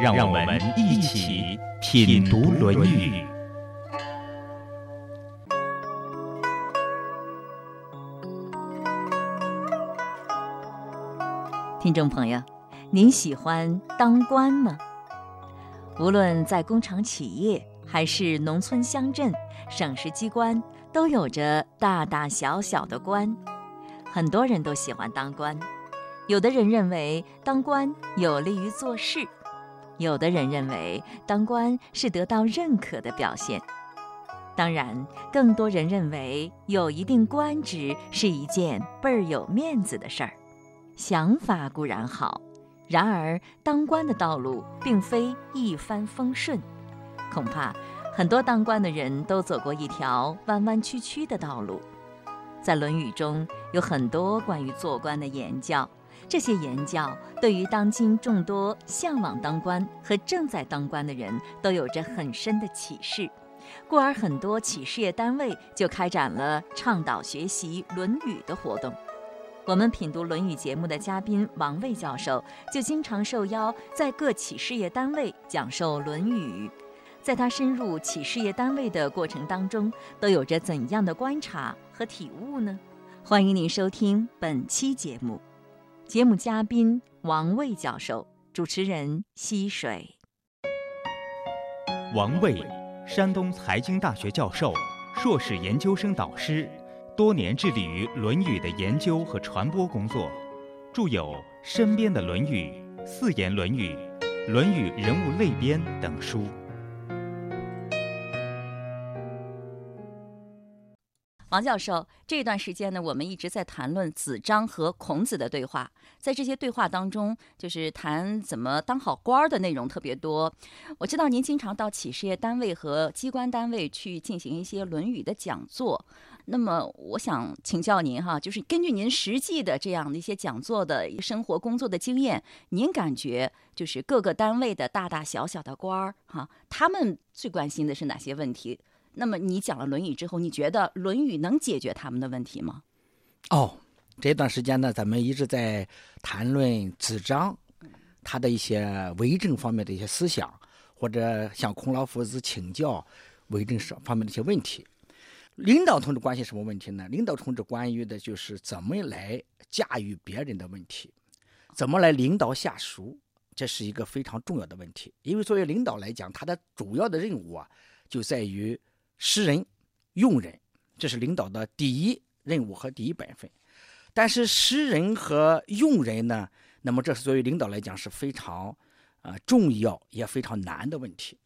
让我们一起品读《论语》。听众朋友，您喜欢当官吗？无论在工厂企业，还是农村乡镇、省市机关，都有着大大小小的官。很多人都喜欢当官，有的人认为当官有利于做事。有的人认为当官是得到认可的表现，当然，更多人认为有一定官职是一件倍儿有面子的事儿。想法固然好，然而当官的道路并非一帆风顺，恐怕很多当官的人都走过一条弯弯曲曲的道路。在《论语》中有很多关于做官的言教。这些言教对于当今众多向往当官和正在当官的人都有着很深的启示，故而很多企事业单位就开展了倡导学习《论语》的活动。我们品读《论语》节目的嘉宾王卫教授就经常受邀在各企事业单位讲授《论语》，在他深入企事业单位的过程当中，都有着怎样的观察和体悟呢？欢迎您收听本期节目。节目嘉宾王卫教授，主持人溪水。王卫，山东财经大学教授、硕士研究生导师，多年致力于《论语》的研究和传播工作，著有《身边的论语》《四言论语》《论语人物类编》等书。王教授，这段时间呢，我们一直在谈论子张和孔子的对话，在这些对话当中，就是谈怎么当好官儿的内容特别多。我知道您经常到企事业单位和机关单位去进行一些《论语》的讲座，那么我想请教您哈，就是根据您实际的这样的一些讲座的生活工作的经验，您感觉就是各个单位的大大小小的官儿哈，他们最关心的是哪些问题？那么你讲了《论语》之后，你觉得《论语》能解决他们的问题吗？哦，这段时间呢，咱们一直在谈论子张他的一些为政方面的一些思想，或者向孔老夫子请教为政上方面的一些问题。领导同志关心什么问题呢？领导同志关于的就是怎么来驾驭别人的问题，怎么来领导下属，这是一个非常重要的问题。因为作为领导来讲，他的主要的任务啊，就在于。识人、用人，这是领导的第一任务和第一本分。但是识人和用人呢？那么这是作为领导来讲是非常啊重要也非常难的问题。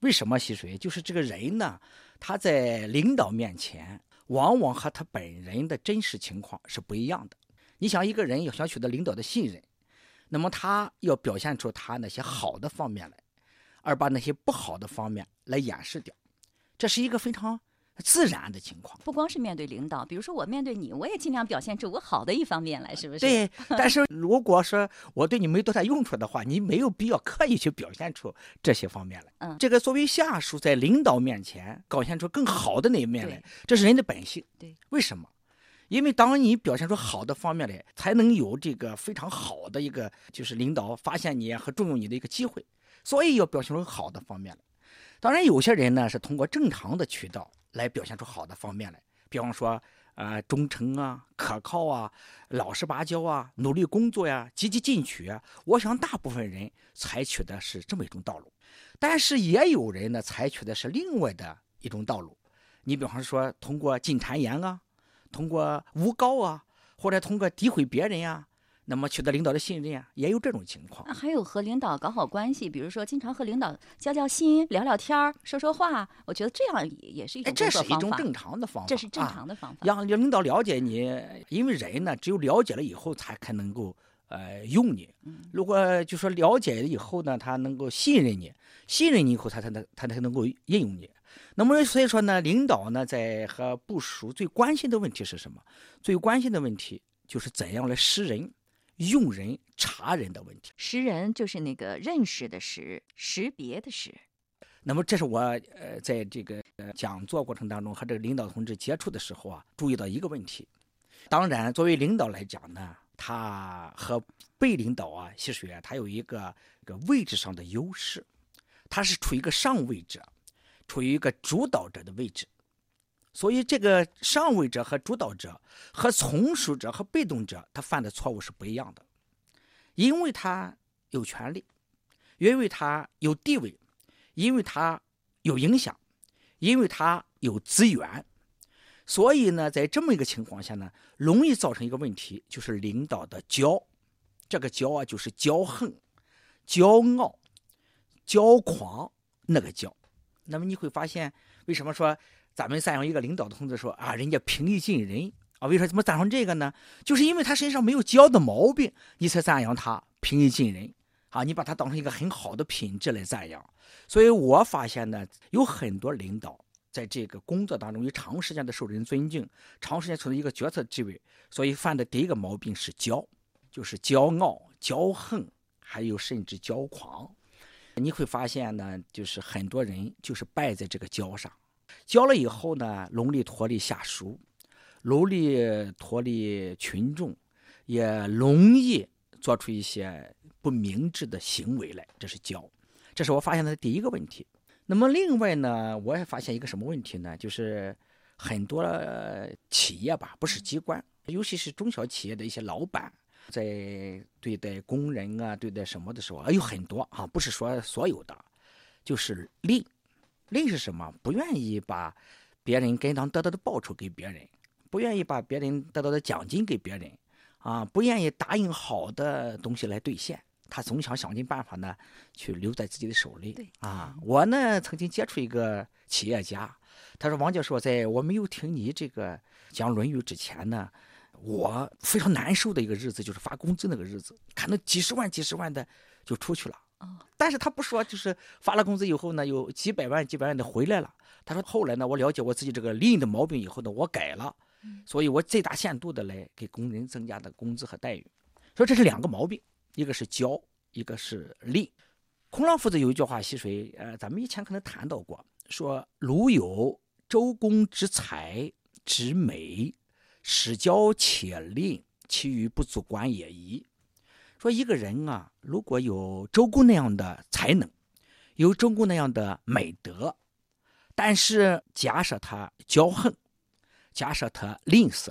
为什么溪水？就是这个人呢，他在领导面前，往往和他本人的真实情况是不一样的。你想，一个人要想取得领导的信任，那么他要表现出他那些好的方面来，而把那些不好的方面来掩饰掉。这是一个非常自然的情况，不光是面对领导，比如说我面对你，我也尽量表现出我好的一方面来，是不是？对。但是如果说我对你没多大用处的话，你没有必要刻意去表现出这些方面来。嗯。这个作为下属在领导面前表现出更好的那一面来，这是人的本性。对。为什么？因为当你表现出好的方面来，才能有这个非常好的一个就是领导发现你和重用你的一个机会，所以要表现出好的方面来。当然，有些人呢是通过正常的渠道来表现出好的方面来，比方说，呃，忠诚啊、可靠啊、老实巴交啊、努力工作呀、积极进取啊。我想，大部分人采取的是这么一种道路，但是也有人呢采取的是另外的一种道路。你比方说，通过进谗言啊，通过诬告啊，或者通过诋毁别人呀。那么取得领导的信任啊，也有这种情况。那还有和领导搞好关系，比如说经常和领导交交心、聊聊天儿、说说话。我觉得这样也也是一种这是一种正常的方法。这是正常的方法。让让领导了解你，因为人呢，只有了解了以后，才才能够呃用你。如果就说了解了以后呢，他能够信任你，信任你以后，他才能他才能够应用你。那么所以说呢，领导呢在和部属最关心的问题是什么？最关心的问题就是怎样来识人、用人、察人的问题。识人就是那个认识的识，识别的识。那么这是我呃在这个讲座过程当中和这个领导同志接触的时候啊，注意到一个问题。当然，作为领导来讲呢，他和被领导啊，其实啊，他有一个这个位置上的优势，他是处于一个上位者，处于一个主导者的位置。所以，这个上位者和主导者和从属者和被动者，他犯的错误是不一样的，因为他有权利，因为他有地位。因为他有影响，因为他有资源，所以呢，在这么一个情况下呢，容易造成一个问题，就是领导的骄，这个骄啊，就是骄横、骄傲、骄狂那个骄。那么你会发现，为什么说咱们赞扬一个领导的同志说啊，人家平易近人啊？为什么怎么赞扬这个呢？就是因为他身上没有骄的毛病，你才赞扬他平易近人。啊，你把他当成一个很好的品质来赞扬，所以我发现呢，有很多领导在这个工作当中，有长时间的受人尊敬，长时间处在一个决策地位，所以犯的第一个毛病是骄，就是骄傲、骄横，还有甚至骄狂。你会发现呢，就是很多人就是败在这个骄上，交了以后呢，容易脱离下属，容易脱离群众，也容易做出一些。不明智的行为来，这是教，这是我发现的第一个问题。那么另外呢，我也发现一个什么问题呢？就是很多企业吧，不是机关，尤其是中小企业的一些老板，在对待工人啊，对待什么的时候，有很多啊，不是说所有的，就是吝，吝是什么？不愿意把别人该当得到的报酬给别人，不愿意把别人得到的奖金给别人，啊，不愿意答应好的东西来兑现。他总想想尽办法呢，去留在自己的手里。啊，我呢曾经接触一个企业家，他说：“王教授，在我没有听你这个讲《论语》之前呢，我非常难受的一个日子就是发工资那个日子，看到几十万、几十万的就出去了。但是他不说，就是发了工资以后呢，有几百万、几百万的回来了。他说后来呢，我了解我自己这个利益的毛病以后呢，我改了，所以我最大限度的来给工人增加的工资和待遇。所以这是两个毛病。”一个是骄，一个是吝。孔老夫子有一句话，溪水，呃，咱们以前可能谈到过，说：“如有周公之才之美，使骄且吝，其余不足观也已。”说一个人啊，如果有周公那样的才能，有周公那样的美德，但是假设他骄横，假设他吝啬，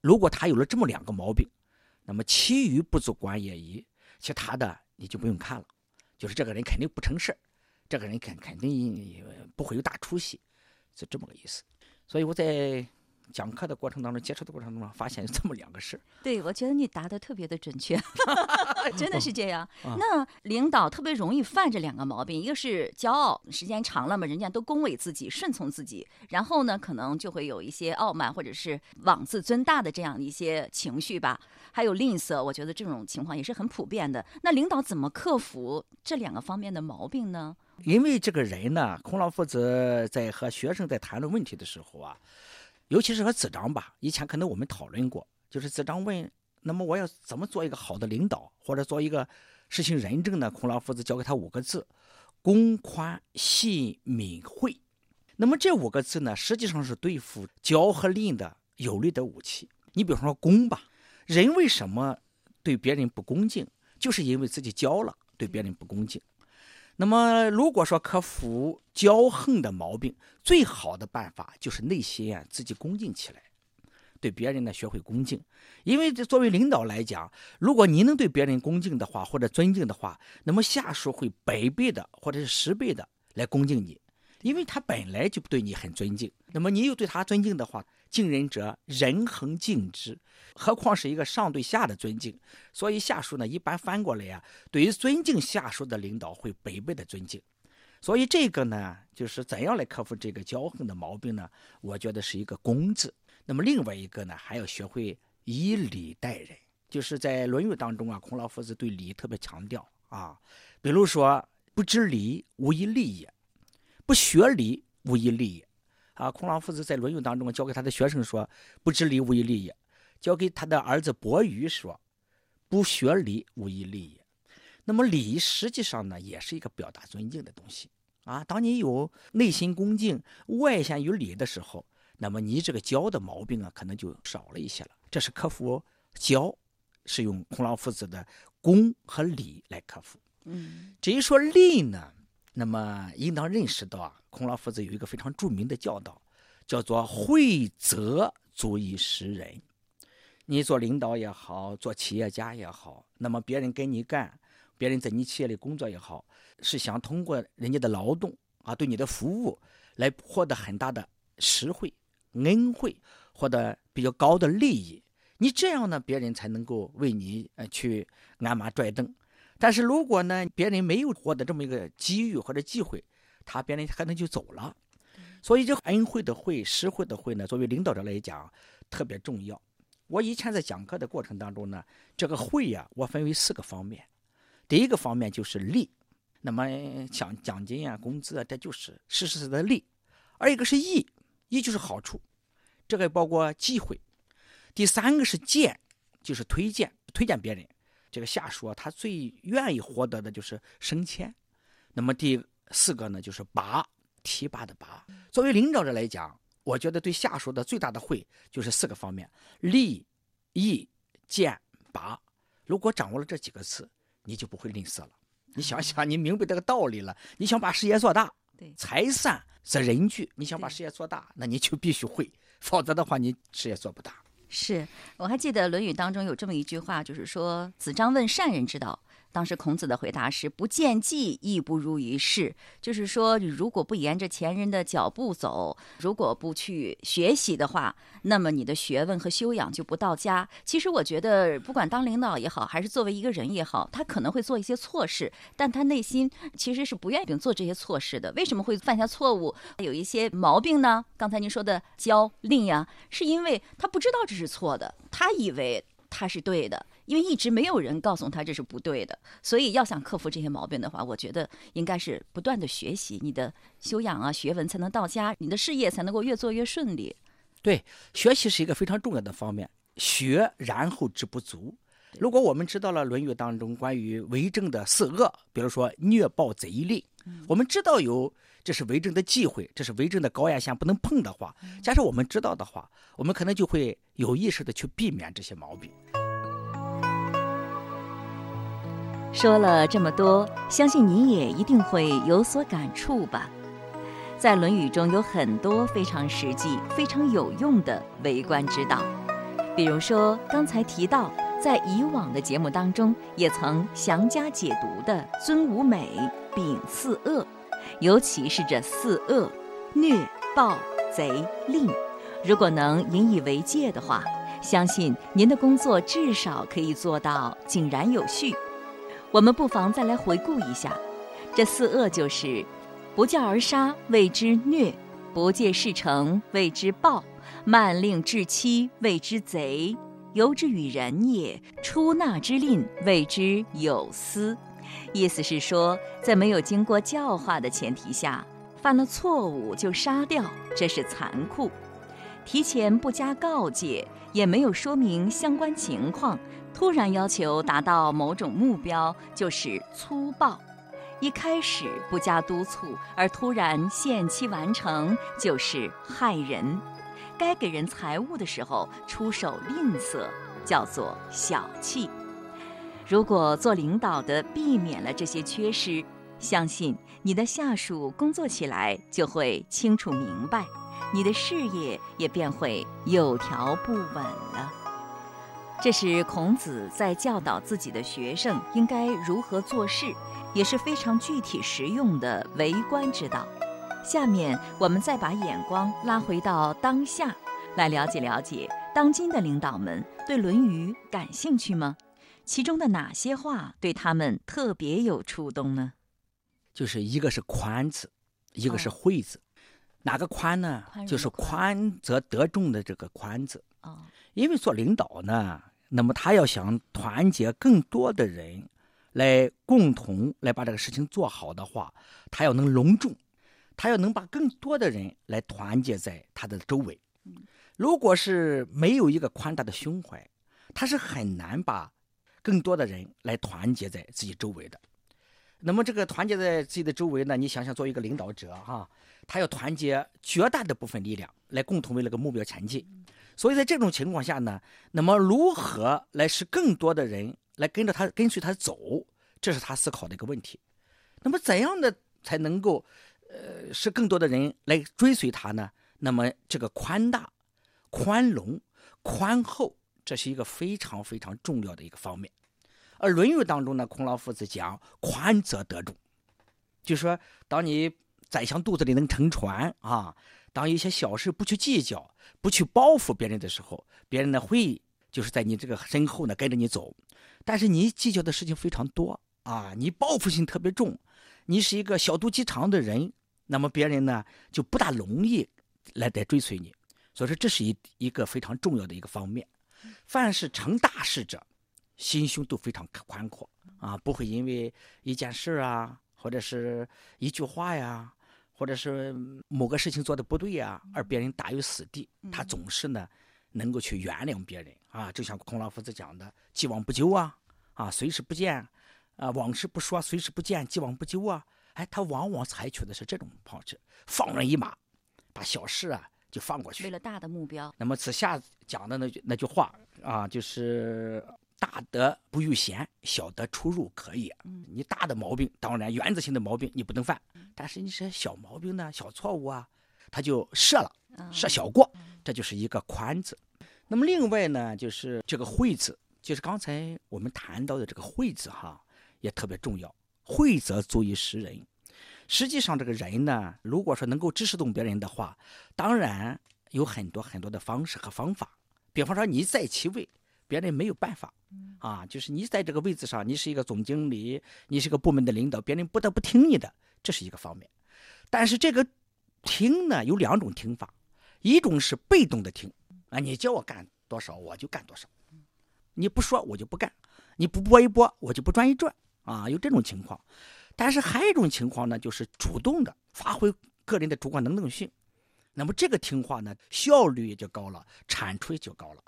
如果他有了这么两个毛病，那么其余不足观也已。其他的你就不用看了，就是这个人肯定不成事这个人肯肯定不会有大出息，是这么个意思。所以我在。讲课的过程当中，接触的过程当中，发现这么两个事儿对，我觉得你答的特别的准确，真的是这样。那领导特别容易犯这两个毛病，一个是骄傲，时间长了嘛，人家都恭维自己、顺从自己，然后呢，可能就会有一些傲慢或者是妄自尊大的这样一些情绪吧。还有吝啬，我觉得这种情况也是很普遍的。那领导怎么克服这两个方面的毛病呢？因为这个人呢，孔老夫子在和学生在谈论问题的时候啊。尤其是和子张吧，以前可能我们讨论过，就是子张问：“那么我要怎么做一个好的领导，或者做一个实行仁政呢？”孔老夫子教给他五个字：公、宽、信、敏、惠。那么这五个字呢，实际上是对付骄和吝的有力的武器。你比方说公吧，人为什么对别人不恭敬，就是因为自己骄了，对别人不恭敬。那么，如果说克服骄横的毛病，最好的办法就是内心啊自己恭敬起来，对别人呢学会恭敬。因为这作为领导来讲，如果你能对别人恭敬的话，或者尊敬的话，那么下属会百倍的或者是十倍的来恭敬你，因为他本来就对你很尊敬。那么你又对他尊敬的话，敬人者，人恒敬之，何况是一个上对下的尊敬。所以下属呢，一般翻过来呀，对于尊敬下属的领导会百倍的尊敬。所以这个呢，就是怎样来克服这个骄横的毛病呢？我觉得是一个“公”字。那么另外一个呢，还要学会以礼待人。就是在《论语》当中啊，孔老夫子对礼特别强调啊。比如说，不知礼，无以立也；不学礼，无以立也。啊，孔老夫子在《论语》当中教给他的学生说：“不知礼，无以立也。”教给他的儿子伯鱼说：“不学礼，无以立也。”那么礼实际上呢，也是一个表达尊敬的东西啊。当你有内心恭敬、外显于礼的时候，那么你这个骄的毛病啊，可能就少了一些了。这是克服骄，是用孔老夫子的恭和礼来克服。嗯，至于说立呢，那么应当认识到啊，孔老夫子有一个非常著名的教导，叫做“惠泽足以识人”。你做领导也好，做企业家也好，那么别人跟你干，别人在你企业里工作也好，是想通过人家的劳动啊，对你的服务来获得很大的实惠、恩惠，获得比较高的利益。你这样呢，别人才能够为你呃去鞍马拽镫。但是如果呢，别人没有获得这么一个机遇或者机会，他别人可能就走了。所以这恩惠的惠、实惠的惠呢，作为领导者来讲特别重要。我以前在讲课的过程当中呢，这个惠呀，我分为四个方面。第一个方面就是利，那么奖奖金啊、工资啊，这就是实实在在的利；而一个是义，义就是好处，这个包括机会。第三个是荐，就是推荐，推荐别人。这个下属啊，他最愿意获得的就是升迁。那么第四个呢，就是拔，提拔的拔。作为领导者来讲，我觉得对下属的最大的惠就是四个方面：利、益、见、拔。如果掌握了这几个词，你就不会吝啬了。你想想，你明白这个道理了，你想把事业做大，对，财散则人聚。你想把事业做大，那你就必须会，否则的话，你事业做不大。是，我还记得《论语》当中有这么一句话，就是说子张问善人之道。当时孔子的回答是：“不见计，亦不如于事。”就是说，你如果不沿着前人的脚步走，如果不去学习的话，那么你的学问和修养就不到家。其实，我觉得，不管当领导也好，还是作为一个人也好，他可能会做一些错事，但他内心其实是不愿意做这些错事的。为什么会犯下错误，有一些毛病呢？刚才您说的骄吝呀，是因为他不知道这是错的，他以为他是对的。因为一直没有人告诉他这是不对的，所以要想克服这些毛病的话，我觉得应该是不断的学习，你的修养啊、学文才能到家，你的事业才能够越做越顺利。对，学习是一个非常重要的方面，学然后知不足。如果我们知道了《论语》当中关于为政的四恶，比如说虐暴贼吝，我们知道有这是为政的忌讳，这是为政的高压线不能碰的话，假设我们知道的话，我们可能就会有意识的去避免这些毛病。说了这么多，相信你也一定会有所感触吧。在《论语》中有很多非常实际、非常有用的为官之道，比如说刚才提到，在以往的节目当中也曾详加解读的“尊吾美，秉四恶”，尤其是这四恶：虐、暴、贼、吝。如果能引以为戒的话，相信您的工作至少可以做到井然有序。我们不妨再来回顾一下，这四恶就是：不教而杀，谓之虐；不戒事成，谓之暴；慢令至期，谓之贼；由之与人也，出纳之吝，谓之有司。意思是说，在没有经过教化的前提下，犯了错误就杀掉，这是残酷；提前不加告诫，也没有说明相关情况。突然要求达到某种目标，就是粗暴；一开始不加督促而突然限期完成，就是害人；该给人财物的时候出手吝啬，叫做小气。如果做领导的避免了这些缺失，相信你的下属工作起来就会清楚明白，你的事业也便会有条不紊了。这是孔子在教导自己的学生应该如何做事，也是非常具体实用的为官之道。下面我们再把眼光拉回到当下，来了解了解当今的领导们对《论语》感兴趣吗？其中的哪些话对他们特别有触动呢？就是一个是宽字，一个是惠字。哪个宽呢？就是宽则得众的这个宽字。哦，因为做领导呢。那么他要想团结更多的人来共同来把这个事情做好的话，他要能隆重，他要能把更多的人来团结在他的周围。如果是没有一个宽大的胸怀，他是很难把更多的人来团结在自己周围的。那么这个团结在自己的周围呢？你想想，作为一个领导者哈，他要团结绝大的部分力量来共同为了个目标前进。所以在这种情况下呢，那么如何来使更多的人来跟着他跟随他走，这是他思考的一个问题。那么怎样的才能够呃使更多的人来追随他呢？那么这个宽大、宽容、宽厚，这是一个非常非常重要的一个方面。而《论语》当中呢，孔老夫子讲“宽则得众”，就说当你宰相肚子里能撑船啊，当一些小事不去计较、不去包袱别人的时候，别人呢会就是在你这个身后呢跟着你走。但是你计较的事情非常多啊，你报复心特别重，你是一个小肚鸡肠的人，那么别人呢就不大容易来来追随你。所以说，这是一一个非常重要的一个方面。凡是成大事者。心胸都非常宽阔啊，不会因为一件事啊，或者是一句话呀，或者是某个事情做的不对呀，而别人打于死地。他总是呢，能够去原谅别人啊。就像孔老夫子讲的“既往不咎”啊，啊，随时不见啊，往事不说，随时不见，既往不咎啊。哎，他往往采取的是这种方式，放人一马，把小事啊就放过去，为了大的目标。那么此下讲的那句那句话啊，就是。大德不欲贤，小德出入可以。你大的毛病，当然原则性的毛病你不能犯，但是你是小毛病呢，小错误啊，他就赦了，赦小过，这就是一个宽字。那么另外呢，就是这个惠字，就是刚才我们谈到的这个惠字哈，也特别重要。惠则足以识人。实际上这个人呢，如果说能够支持动别人的话，当然有很多很多的方式和方法。比方说你在其位。别人没有办法，啊，就是你在这个位置上，你是一个总经理，你是个部门的领导，别人不得不听你的，这是一个方面。但是这个听呢，有两种听法，一种是被动的听，啊，你叫我干多少我就干多少，你不说我就不干，你不拨一拨我就不转一转，啊，有这种情况。但是还有一种情况呢，就是主动的发挥个人的主观能动性，那么这个听话呢，效率也就高了，产出也就高了。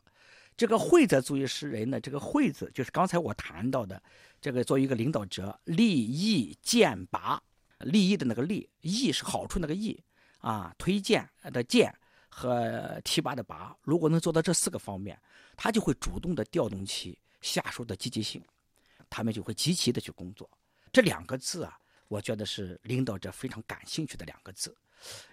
这个“惠”则足以识人呢。这个“惠”字就是刚才我谈到的，这个作为一个领导者，利益荐拔，利益的那个利，益是好处那个益啊，推荐的荐和提拔的拔，如果能做到这四个方面，他就会主动的调动起下属的积极性，他们就会积极的去工作。这两个字啊，我觉得是领导者非常感兴趣的两个字。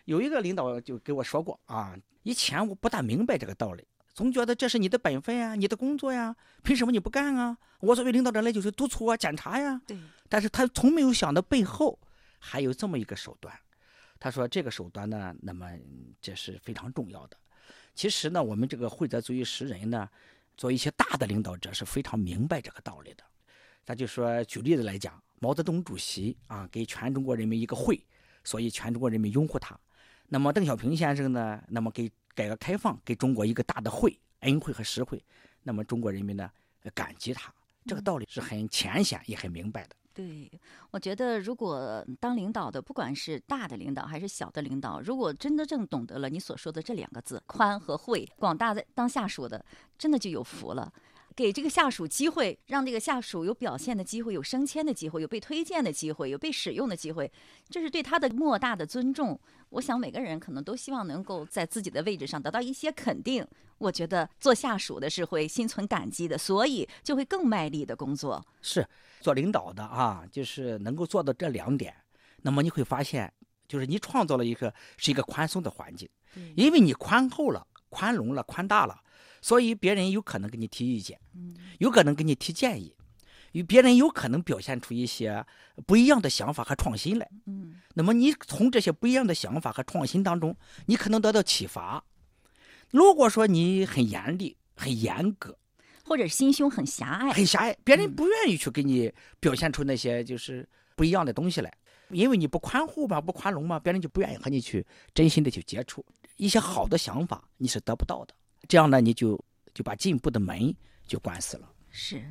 有一个领导就给我说过啊，以前我不大明白这个道理。总觉得这是你的本分呀，你的工作呀，凭什么你不干啊？我作为领导者来就是督促啊、检查呀。对。但是他从没有想到背后还有这么一个手段。他说这个手段呢，那么这是非常重要的。其实呢，我们这个惠泽足以识人呢，做一些大的领导者是非常明白这个道理的。咱就说举例子来讲，毛泽东主席啊，给全中国人民一个会，所以全中国人民拥护他。那么邓小平先生呢，那么给。改革开放给中国一个大的惠恩惠和实惠，那么中国人民呢感激他，这个道理是很浅显也很明白的。对，我觉得如果当领导的，不管是大的领导还是小的领导，如果真的正懂得了你所说的这两个字宽和惠，广大的当下属的真的就有福了。给这个下属机会，让这个下属有表现的机会，有升迁的机会，有被推荐的机会，有被使用的机会，这是对他的莫大的尊重。我想每个人可能都希望能够在自己的位置上得到一些肯定。我觉得做下属的是会心存感激的，所以就会更卖力的工作。是做领导的啊，就是能够做到这两点，那么你会发现，就是你创造了一个是一个宽松的环境，因为你宽厚了、宽容了、宽大了。所以别人有可能给你提意见，有可能给你提建议，与别人有可能表现出一些不一样的想法和创新来。嗯，那么你从这些不一样的想法和创新当中，你可能得到启发。如果说你很严厉、很严格，或者心胸很狭隘，很狭隘，别人不愿意去给你表现出那些就是不一样的东西来，因为你不宽厚嘛，不宽容嘛，别人就不愿意和你去真心的去接触一些好的想法，你是得不到的。这样呢，你就就把进步的门就关死了。是。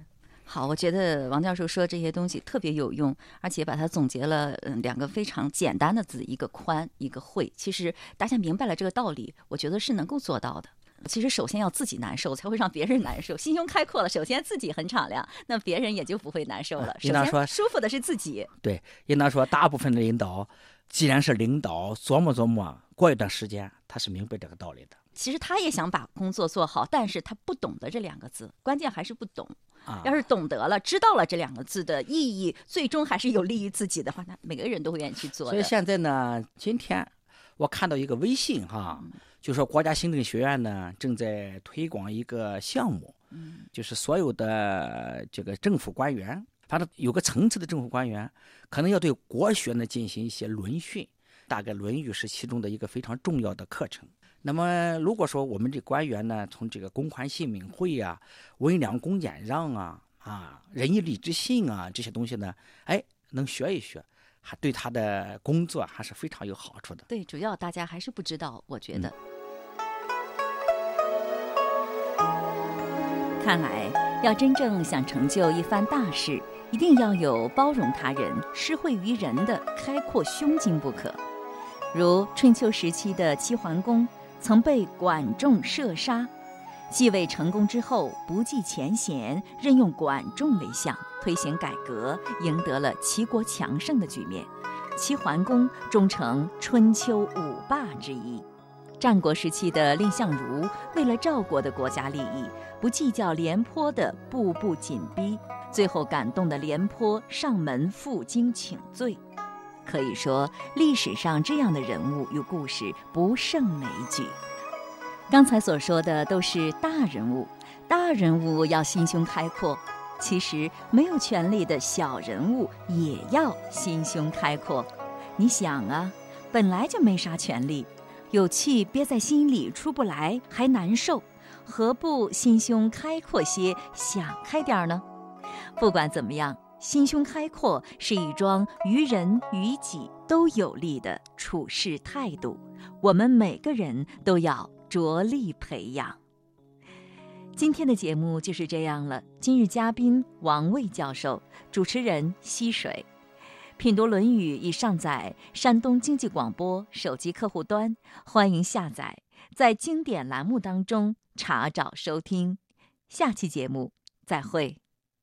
好，我觉得王教授说这些东西特别有用，而且把它总结了，嗯，两个非常简单的字，一个宽，一个会。其实大家明白了这个道理，我觉得是能够做到的。其实首先要自己难受，才会让别人难受。心胸开阔了，首先自己很敞亮，那别人也就不会难受了。应当说舒服的是自己。对，应当说大部分的领导，既然是领导，琢磨琢磨，过一段时间他是明白这个道理的。其实他也想把工作做好，但是他不懂得这两个字，关键还是不懂。啊，要是懂得了，知道了这两个字的意义，最终还是有利于自己的话，那每个人都会愿意去做。所以现在呢，今天我看到一个微信哈，就说国家行政学院呢正在推广一个项目，嗯，就是所有的这个政府官员，反正有个层次的政府官员，可能要对国学呢进行一些轮训，大概《论语》是其中的一个非常重要的课程。那么，如果说我们这官员呢，从这个公宽信敏惠啊、温良恭俭让啊、啊仁义礼智信啊这些东西呢，哎，能学一学，还对他的工作还是非常有好处的。对，主要大家还是不知道，我觉得。看来，要真正想成就一番大事，一定要有包容他人、施惠于人的开阔胸襟不可。如春秋时期的齐桓公。曾被管仲射杀，继位成功之后，不计前嫌，任用管仲为相，推行改革，赢得了齐国强盛的局面。齐桓公终成春秋五霸之一。战国时期的蔺相如，为了赵国的国家利益，不计较廉颇的步步紧逼，最后感动的廉颇上门负荆请罪。可以说，历史上这样的人物与故事不胜枚举。刚才所说的都是大人物，大人物要心胸开阔。其实，没有权力的小人物也要心胸开阔。你想啊，本来就没啥权利，有气憋在心里出不来，还难受，何不心胸开阔些，想开点儿呢？不管怎么样。心胸开阔是一桩于人于己都有利的处事态度，我们每个人都要着力培养。今天的节目就是这样了。今日嘉宾王卫教授，主持人溪水。品读《论语》已上载山东经济广播手机客户端，欢迎下载，在经典栏目当中查找收听。下期节目再会。